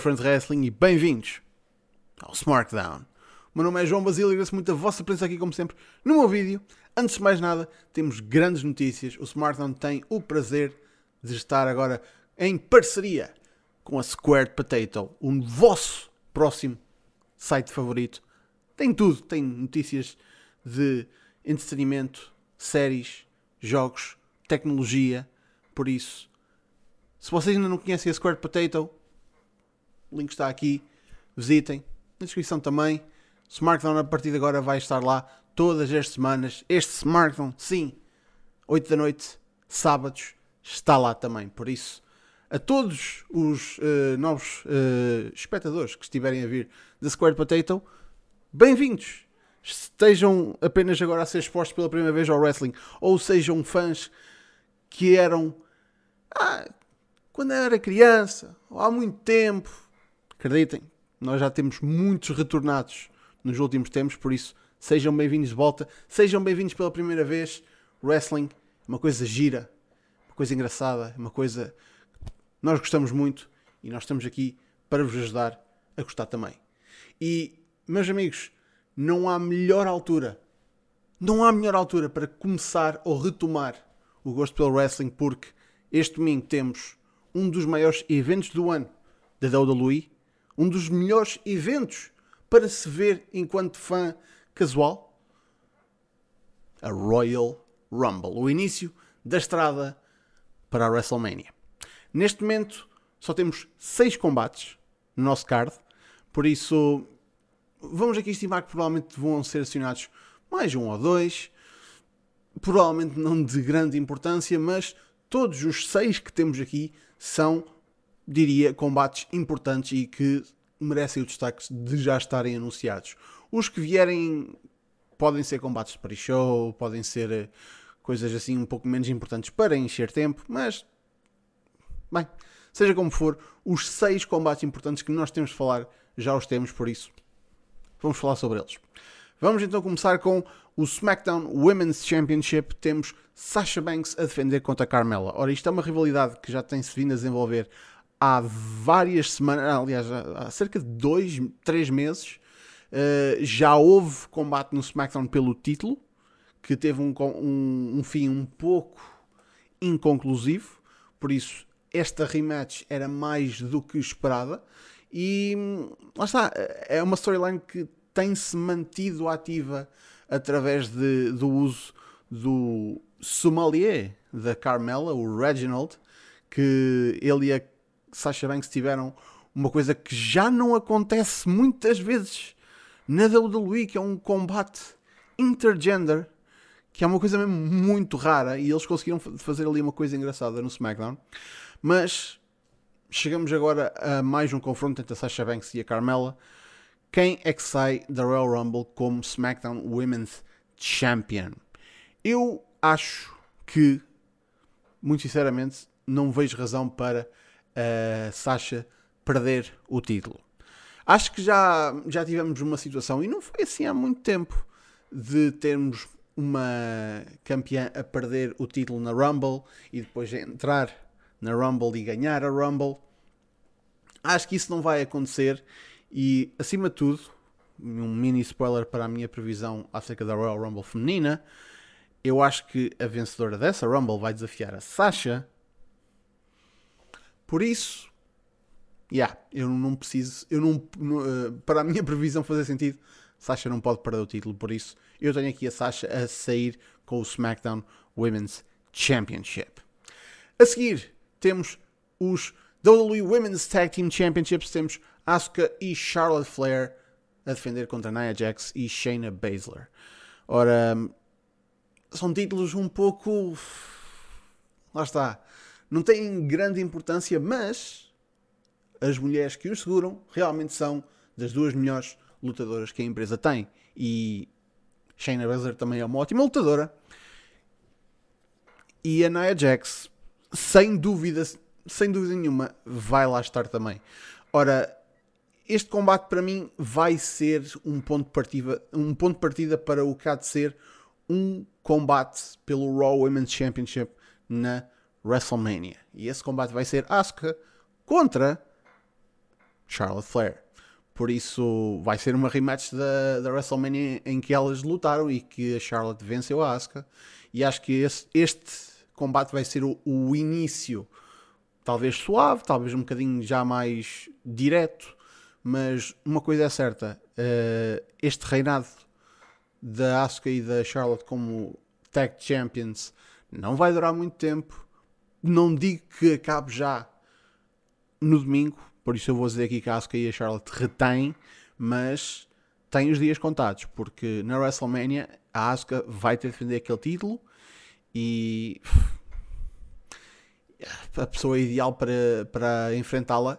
Friends wrestling e bem-vindos ao SmackDown. O meu nome é João Basílio e agradeço muito a vossa presença aqui, como sempre, no meu vídeo. Antes de mais nada, temos grandes notícias. O SmackDown tem o prazer de estar agora em parceria com a Squared Potato, o vosso próximo site favorito. Tem tudo, tem notícias de entretenimento, séries, jogos, tecnologia. Por isso, se vocês ainda não conhecem a Squared Potato, o link está aqui. Visitem. Na descrição também. SmackDown a partir de agora vai estar lá todas as semanas. Este SmackDown, sim, 8 da noite, sábados, está lá também. Por isso, a todos os uh, novos uh, espectadores que estiverem a vir da Square Potato, bem-vindos! Estejam apenas agora a ser expostos pela primeira vez ao wrestling, ou sejam fãs que eram ah, quando era criança, ou há muito tempo. Acreditem, nós já temos muitos retornados nos últimos tempos, por isso sejam bem-vindos de volta, sejam bem-vindos pela primeira vez. Wrestling é uma coisa gira, uma coisa engraçada, uma coisa nós gostamos muito e nós estamos aqui para vos ajudar a gostar também. E, meus amigos, não há melhor altura, não há melhor altura para começar ou retomar o gosto pelo wrestling, porque este domingo temos um dos maiores eventos do ano da WWE, um dos melhores eventos para se ver enquanto fã casual, a Royal Rumble, o início da estrada para a WrestleMania. Neste momento só temos seis combates no nosso card, por isso vamos aqui estimar que provavelmente vão ser acionados mais um ou dois, provavelmente não de grande importância, mas todos os seis que temos aqui são, diria, combates importantes e que merecem o destaque de já estarem anunciados. Os que vierem podem ser combates de pre-show, podem ser eh, coisas assim um pouco menos importantes para encher tempo, mas bem, seja como for, os seis combates importantes que nós temos de falar já os temos, por isso vamos falar sobre eles. Vamos então começar com o SmackDown Women's Championship. Temos Sasha Banks a defender contra Carmela. Ora, isto é uma rivalidade que já tem-se vindo a desenvolver há várias semanas, aliás, há cerca de dois, três meses. Uh, já houve combate no SmackDown pelo título, que teve um, um, um fim um pouco inconclusivo. Por isso, esta rematch era mais do que esperada. E lá está, é uma storyline que tem-se mantido ativa através de, do uso do sommelier da Carmela, o Reginald, que ele e a Sasha Banks tiveram uma coisa que já não acontece muitas vezes na WWE, que é um combate intergender, que é uma coisa mesmo muito rara, e eles conseguiram fazer ali uma coisa engraçada no SmackDown. Mas chegamos agora a mais um confronto entre a Sasha Banks e a Carmela. Quem é que sai da Royal Rumble como SmackDown Women's Champion? Eu acho que, muito sinceramente, não vejo razão para a Sasha perder o título. Acho que já, já tivemos uma situação, e não foi assim há muito tempo, de termos uma campeã a perder o título na Rumble e depois entrar na Rumble e ganhar a Rumble. Acho que isso não vai acontecer e, acima de tudo, um mini spoiler para a minha previsão acerca da Royal Rumble feminina, eu acho que a vencedora dessa Rumble vai desafiar a Sasha. Por isso, yeah, eu não preciso, eu não, uh, para a minha previsão fazer sentido, Sasha não pode perder o título, por isso eu tenho aqui a Sasha a sair com o SmackDown Women's Championship. A seguir, temos os WWE Women's Tag Team Championships, temos Asuka e Charlotte Flair a defender contra Nia Jax e Shayna Baszler. Ora, são títulos um pouco. Lá está. Não têm grande importância, mas as mulheres que os seguram realmente são das duas melhores lutadoras que a empresa tem. E Shayna Baszler também é uma ótima lutadora. E a Nia Jax, sem dúvida, sem dúvida nenhuma, vai lá estar também. Ora, este combate para mim vai ser um ponto de partida, um ponto de partida para o que há de ser um combate pelo Raw Women's Championship na WrestleMania. E esse combate vai ser Asuka contra Charlotte Flair. Por isso vai ser uma rematch da, da WrestleMania em que elas lutaram e que a Charlotte venceu a Asuka. E acho que esse, este combate vai ser o, o, início, talvez suave, talvez um bocadinho já mais direto, mas uma coisa é certa: uh, este reinado da Asuka e da Charlotte como Tag Champions não vai durar muito tempo. Não digo que acabe já no domingo, por isso eu vou dizer aqui que a Asuka e a Charlotte retêm, mas tem os dias contados, porque na WrestleMania a Asuka vai ter de defender aquele título e a pessoa ideal para, para enfrentá-la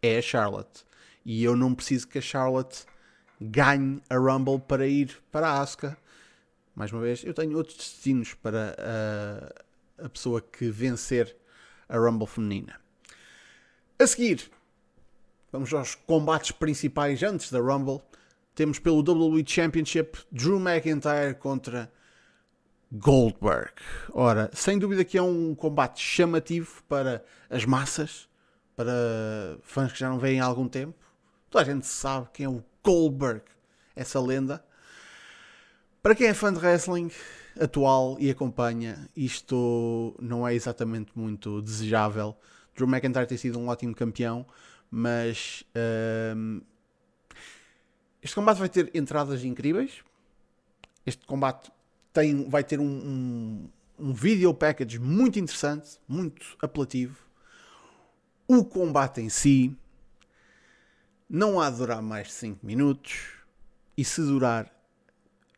é a Charlotte. E eu não preciso que a Charlotte ganhe a Rumble para ir para a Asuka. Mais uma vez, eu tenho outros destinos para a, pessoa que vencer a Rumble feminina. A seguir, vamos aos combates principais antes da Rumble. Temos pelo WWE Championship Drew McIntyre contra Goldberg. Ora, sem dúvida que é um combate chamativo para as massas, para fãs que já não veem há algum tempo. Toda a gente sabe quem é o Goldberg, essa lenda. Para quem é fã de wrestling atual e acompanha, isto não é exatamente muito desejável. Drew McIntyre tem sido um ótimo campeão, mas um, este combate vai ter entradas incríveis. Este combate tem, vai ter um, um, um video package muito interessante, muito apelativo. O combate em si não há de durar mais de 5 minutos. E se durar,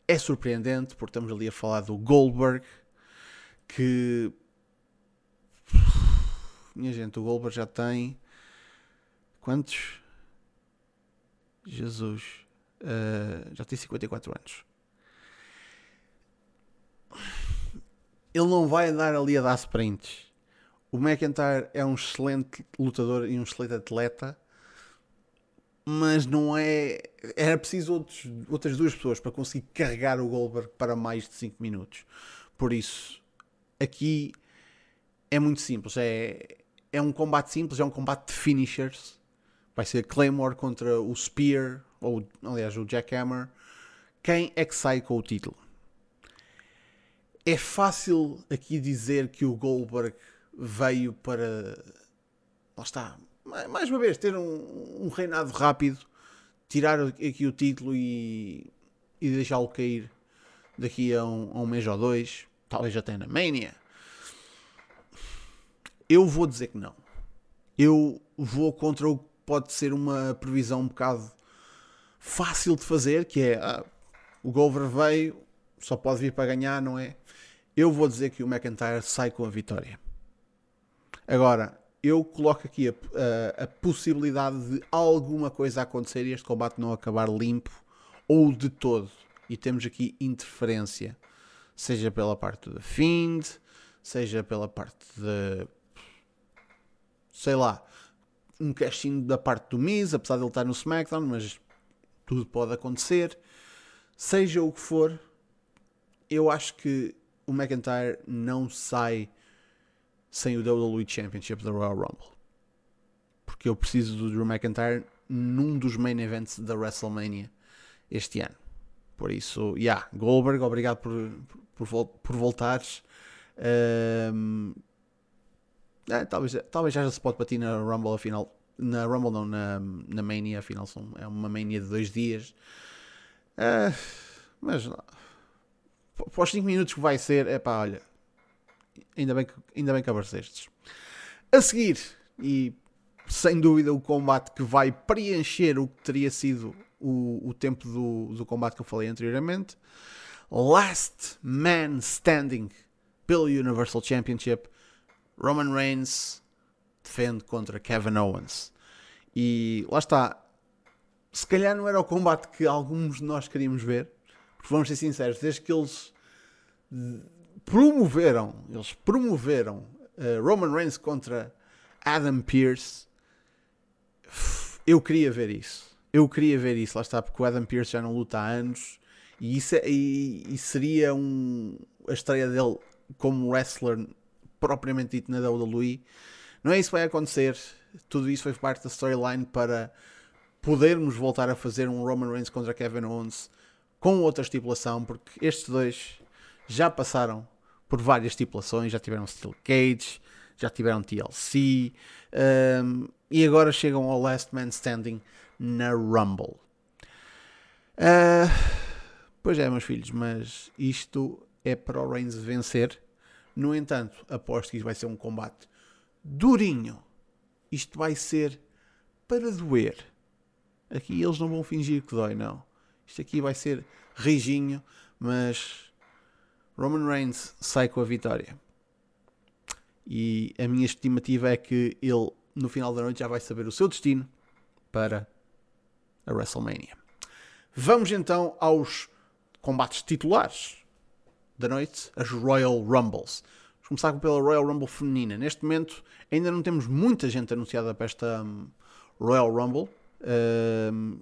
é surpreendente, porque estamos ali a falar do Goldberg, que. Minha gente, o Goldberg já tem. Quantos? Jesus. Uh, já tem 54 anos. ele não vai andar ali a dar sprints. O McIntyre é um excelente lutador e um excelente atleta, mas não é. Era preciso outros, outras duas pessoas para conseguir carregar o Goldberg para mais de 5 minutos. Por isso, aqui é muito simples. É, é um combate simples, é um combate de finishers. Vai ser Claymore contra o Spear, ou aliás, o Jackhammer. Quem é que sai com o título? é fácil aqui dizer que o Goldberg veio para. Lá está. Mais uma vez, ter um, um reinado rápido, tirar aqui o título e, e deixá-lo cair daqui a um, a um mês ou dois, talvez até na Mania. Eu vou dizer que não. Eu vou contra o que pode ser uma previsão um bocado fácil de fazer, que é ah, o Goldberg veio, só pode vir para ganhar, não é? Eu vou dizer que o McIntyre sai com a vitória. Agora, eu coloco aqui a, a, a, possibilidade de alguma coisa acontecer e este combate não acabar limpo ou de todo. E temos aqui interferência, seja pela parte da Fiend, seja pela parte de. sei lá, um casting da parte do Miz, apesar de ele estar no SmackDown, mas tudo pode acontecer. Seja o que for, eu acho que o McIntyre não sai sem o WWE Championship da Royal Rumble. Porque eu preciso do Drew McIntyre num dos main events da WrestleMania este ano. Por isso, yeah, Goldberg, obrigado por, por, por voltares. Um, é, talvez, talvez já se pode bater na Rumble afinal. Na Rumble não, na, na Mania, afinal são, é uma Mania de dois dias. Uh, mas para os 5 minutos que vai ser, é pá, olha, ainda bem, que, ainda bem que aparecestes. A seguir, e sem dúvida o combate que vai preencher o que teria sido o, o tempo do, do combate que eu falei anteriormente, Last Man Standing pelo Universal Championship, Roman Reigns defende contra Kevin Owens. E lá está, se calhar não era o combate que alguns de nós queríamos ver, porque vamos ser sinceros, desde que eles promoveram, eles promoveram uh, Roman Reigns contra Adam Pearce, eu queria ver isso. Eu queria ver isso, lá está, porque o Adam Pearce já não luta há anos e, isso é, e, e seria um, a estreia dele como wrestler propriamente dito na WWE. Não é isso que vai acontecer. Tudo isso foi parte da storyline para podermos voltar a fazer um Roman Reigns contra Kevin Owens com outra estipulação, porque estes dois já passaram por várias estipulações, já tiveram Steel Cage, já tiveram TLC um, e agora chegam ao Last Man Standing na Rumble. Uh, pois é, meus filhos, mas isto é para o Reigns vencer. No entanto, aposto que isto vai ser um combate durinho. Isto vai ser para doer. Aqui eles não vão fingir que dói, não. Isto aqui vai ser rijinho, mas Roman Reigns sai com a vitória. E a minha estimativa é que ele, no final da noite, já vai saber o seu destino para a WrestleMania. Vamos então aos combates titulares da noite, as Royal Rumbles. Vamos começar pela Royal Rumble feminina. Neste momento ainda não temos muita gente anunciada para esta um, Royal Rumble. Um,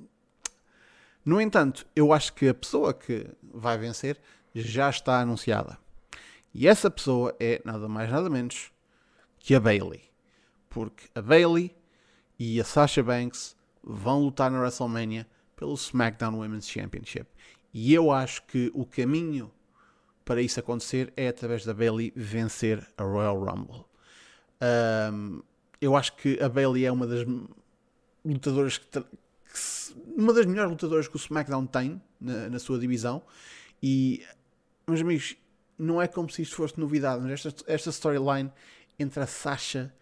no entanto, eu acho que a pessoa que vai vencer já está anunciada. E essa pessoa é nada mais nada menos que a Bailey. Porque a Bailey e a Sasha Banks vão lutar na WrestleMania pelo SmackDown Women's Championship. E eu acho que o caminho para isso acontecer é através da Bailey vencer a Royal Rumble. Um, eu acho que a Bailey é uma das lutadoras que, uma das melhores lutadoras que o SmackDown tem na, na, sua divisão e meus amigos não é como se isto fosse novidade mas esta, esta storyline entre a Sasha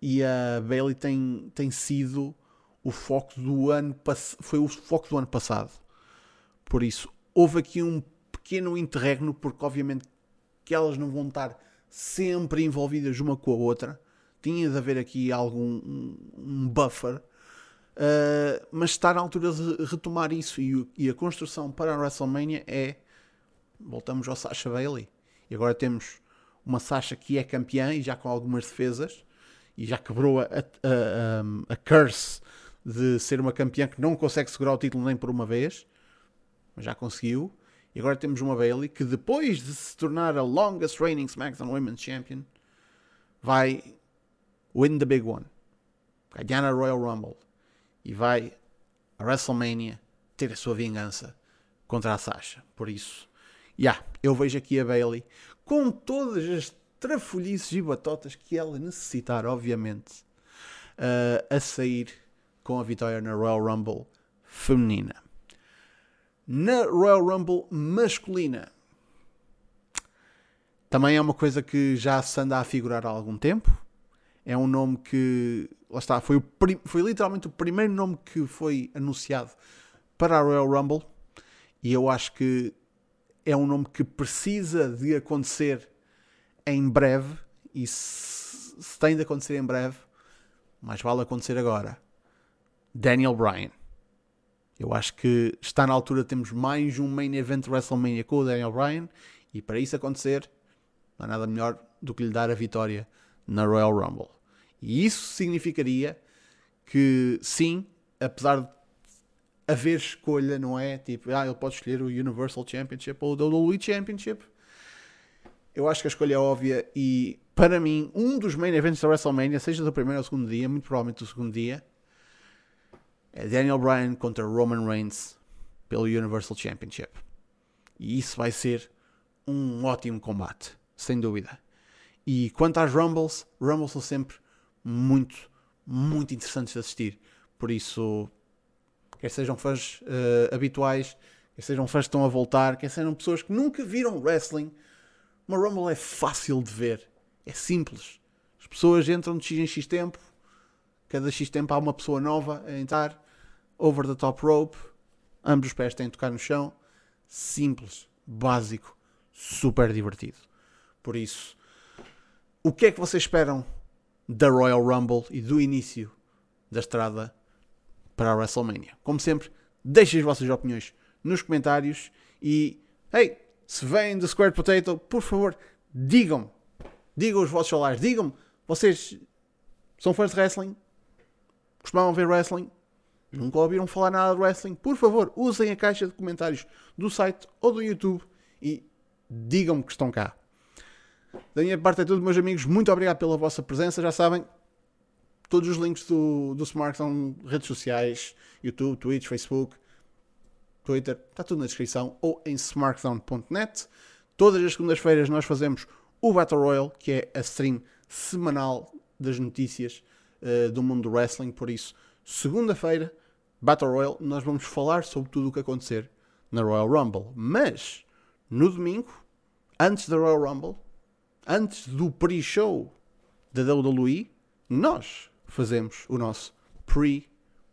e a Bailey tem, tem sido o foco do ano foi o foco do ano passado por isso houve aqui um pequeno interregno, porque obviamente que elas não vão estar sempre envolvidas uma com a outra. Tinha de haver aqui algum um, buffer. Uh, mas está na altura de retomar isso e, e, a construção para a WrestleMania é voltamos ao Sasha Bailey e agora temos uma Sasha que é campeã e já com algumas defesas e já quebrou a, a, a, a curse de ser uma campeã que não consegue segurar o título nem por uma vez mas já conseguiu e agora temos uma Bailey que depois de se tornar a longest reigning SmackDown Women's Champion vai win the big one. Ganhar a Royal Rumble. E vai a WrestleMania ter a sua vingança contra a Sasha. Por isso, yeah, eu vejo aqui a Bailey com todas as trafolhices e batotas que ela necessitar, obviamente, uh, a sair com a vitória na Royal Rumble feminina na Royal Rumble masculina. Também é uma coisa que já se anda a figurar há algum tempo. É um nome que, lá está, foi, foi literalmente o primeiro nome que foi anunciado para a Royal Rumble. E eu acho que é um nome que precisa de acontecer em breve. E se, se tem de acontecer em breve, mais vale acontecer agora. Daniel Bryan. Eu acho que está na altura de termos mais um main event WrestleMania com o Daniel Bryan e para isso acontecer não há nada melhor do que lhe dar a vitória na Royal Rumble. E isso significaria que sim, apesar de haver escolha, não é? Tipo, ah, ele pode escolher o Universal Championship ou o WWE Championship. Eu acho que a escolha é óbvia e para mim, um dos main events da WrestleMania, seja do primeiro ou segundo dia, muito provavelmente do segundo dia, é Daniel Bryan contra Roman Reigns pelo Universal Championship. E isso vai ser um ótimo combate, sem dúvida. E quanto às Rumbles, Rumbles são sempre muito, muito interessantes de assistir. Por isso, quer sejam fãs uh, habituais, quer sejam fãs que estão a voltar, quer sejam pessoas que nunca viram wrestling, uma Rumble é fácil de ver. É simples. As pessoas entram de X em X tempo, cada X tempo há uma pessoa nova a entrar, over the top rope, ambos os pés têm de tocar no chão, simples, básico, super divertido. Por isso, o que é que vocês esperam da Royal Rumble e do início da estrada para a WrestleMania? Como sempre, deixem as vossas opiniões nos comentários e, hey, se vêm do Square Potato, por favor, digam-me, digam os vossos salários, digam-me, vocês são fãs de wrestling? Costumavam ver wrestling? Nunca ouviram falar nada de wrestling? Por favor, usem a caixa de comentários do site ou do YouTube e digam-me que estão cá. Da minha parte é tudo, meus amigos. Muito obrigado pela vossa presença. Já sabem, Todos os links do, do Smartphone, redes sociais, YouTube, Twitch, Facebook, Twitter, está tudo na descrição ou em smartphone.net. Todas as segundas-feiras nós fazemos o Battle Royale, que é a stream semanal das notícias uh, do mundo do wrestling. Por isso, segunda-feira, Battle Royale, nós vamos falar sobre tudo o que acontecer na Royal Rumble. Mas, no domingo, antes da Royal Rumble, antes do pre-show da WWE, nós fazemos o nosso pre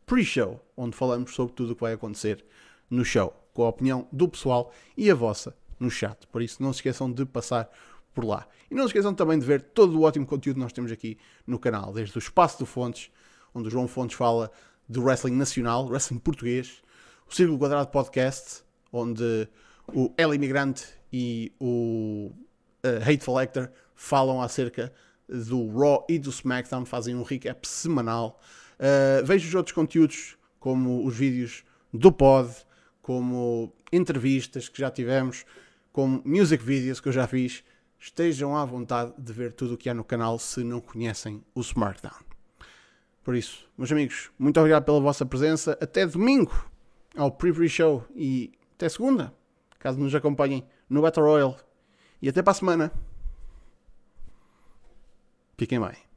pre-show, onde falamos sobre tudo o que vai acontecer no show, com a opinião do pessoal e a vossa no chat. Por isso, não se esqueçam de passar por lá. E não se esqueçam também de ver todo o ótimo conteúdo que nós temos aqui no canal, desde o Espaço do Fontes, onde o João Fontes fala do wrestling nacional, wrestling português, o Círculo Quadrado Podcast, onde o El Imigrante e o uh, Hateful Actor falam acerca do Raw e do SmackDown, fazem um recap semanal. Uh, vejo os outros conteúdos, como os vídeos do pod, como entrevistas que já tivemos, como music videos que eu já fiz. Estejam à vontade de ver tudo o que há no canal se não conhecem o SmackDown. Por isso, meus amigos, muito obrigado pela vossa presença. Até domingo ao Pre-Pre Show e até segunda, caso nos acompanhem no Battle Royale. E até para a semana. Fiquem bem.